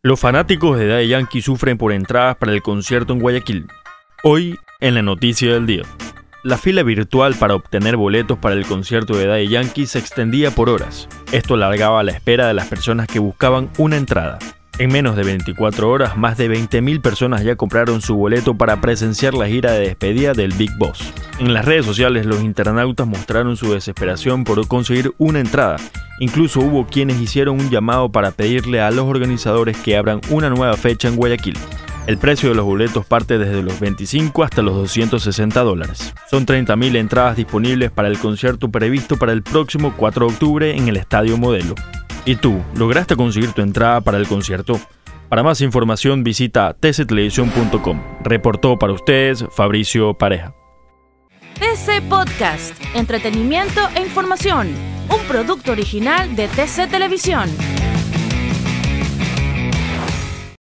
Los fanáticos de Daddy Yankee sufren por entradas para el concierto en Guayaquil. Hoy, en la noticia del día. La fila virtual para obtener boletos para el concierto de Daddy Yankee se extendía por horas. Esto alargaba la espera de las personas que buscaban una entrada. En menos de 24 horas, más de 20.000 personas ya compraron su boleto para presenciar la gira de despedida del Big Boss. En las redes sociales, los internautas mostraron su desesperación por conseguir una entrada. Incluso hubo quienes hicieron un llamado para pedirle a los organizadores que abran una nueva fecha en Guayaquil. El precio de los boletos parte desde los 25 hasta los 260 dólares. Son 30.000 entradas disponibles para el concierto previsto para el próximo 4 de octubre en el Estadio Modelo. ¿Y tú, lograste conseguir tu entrada para el concierto? Para más información visita tctelevisión.com. Reportó para ustedes Fabricio Pareja. TC Podcast, entretenimiento e información, un producto original de TC Televisión.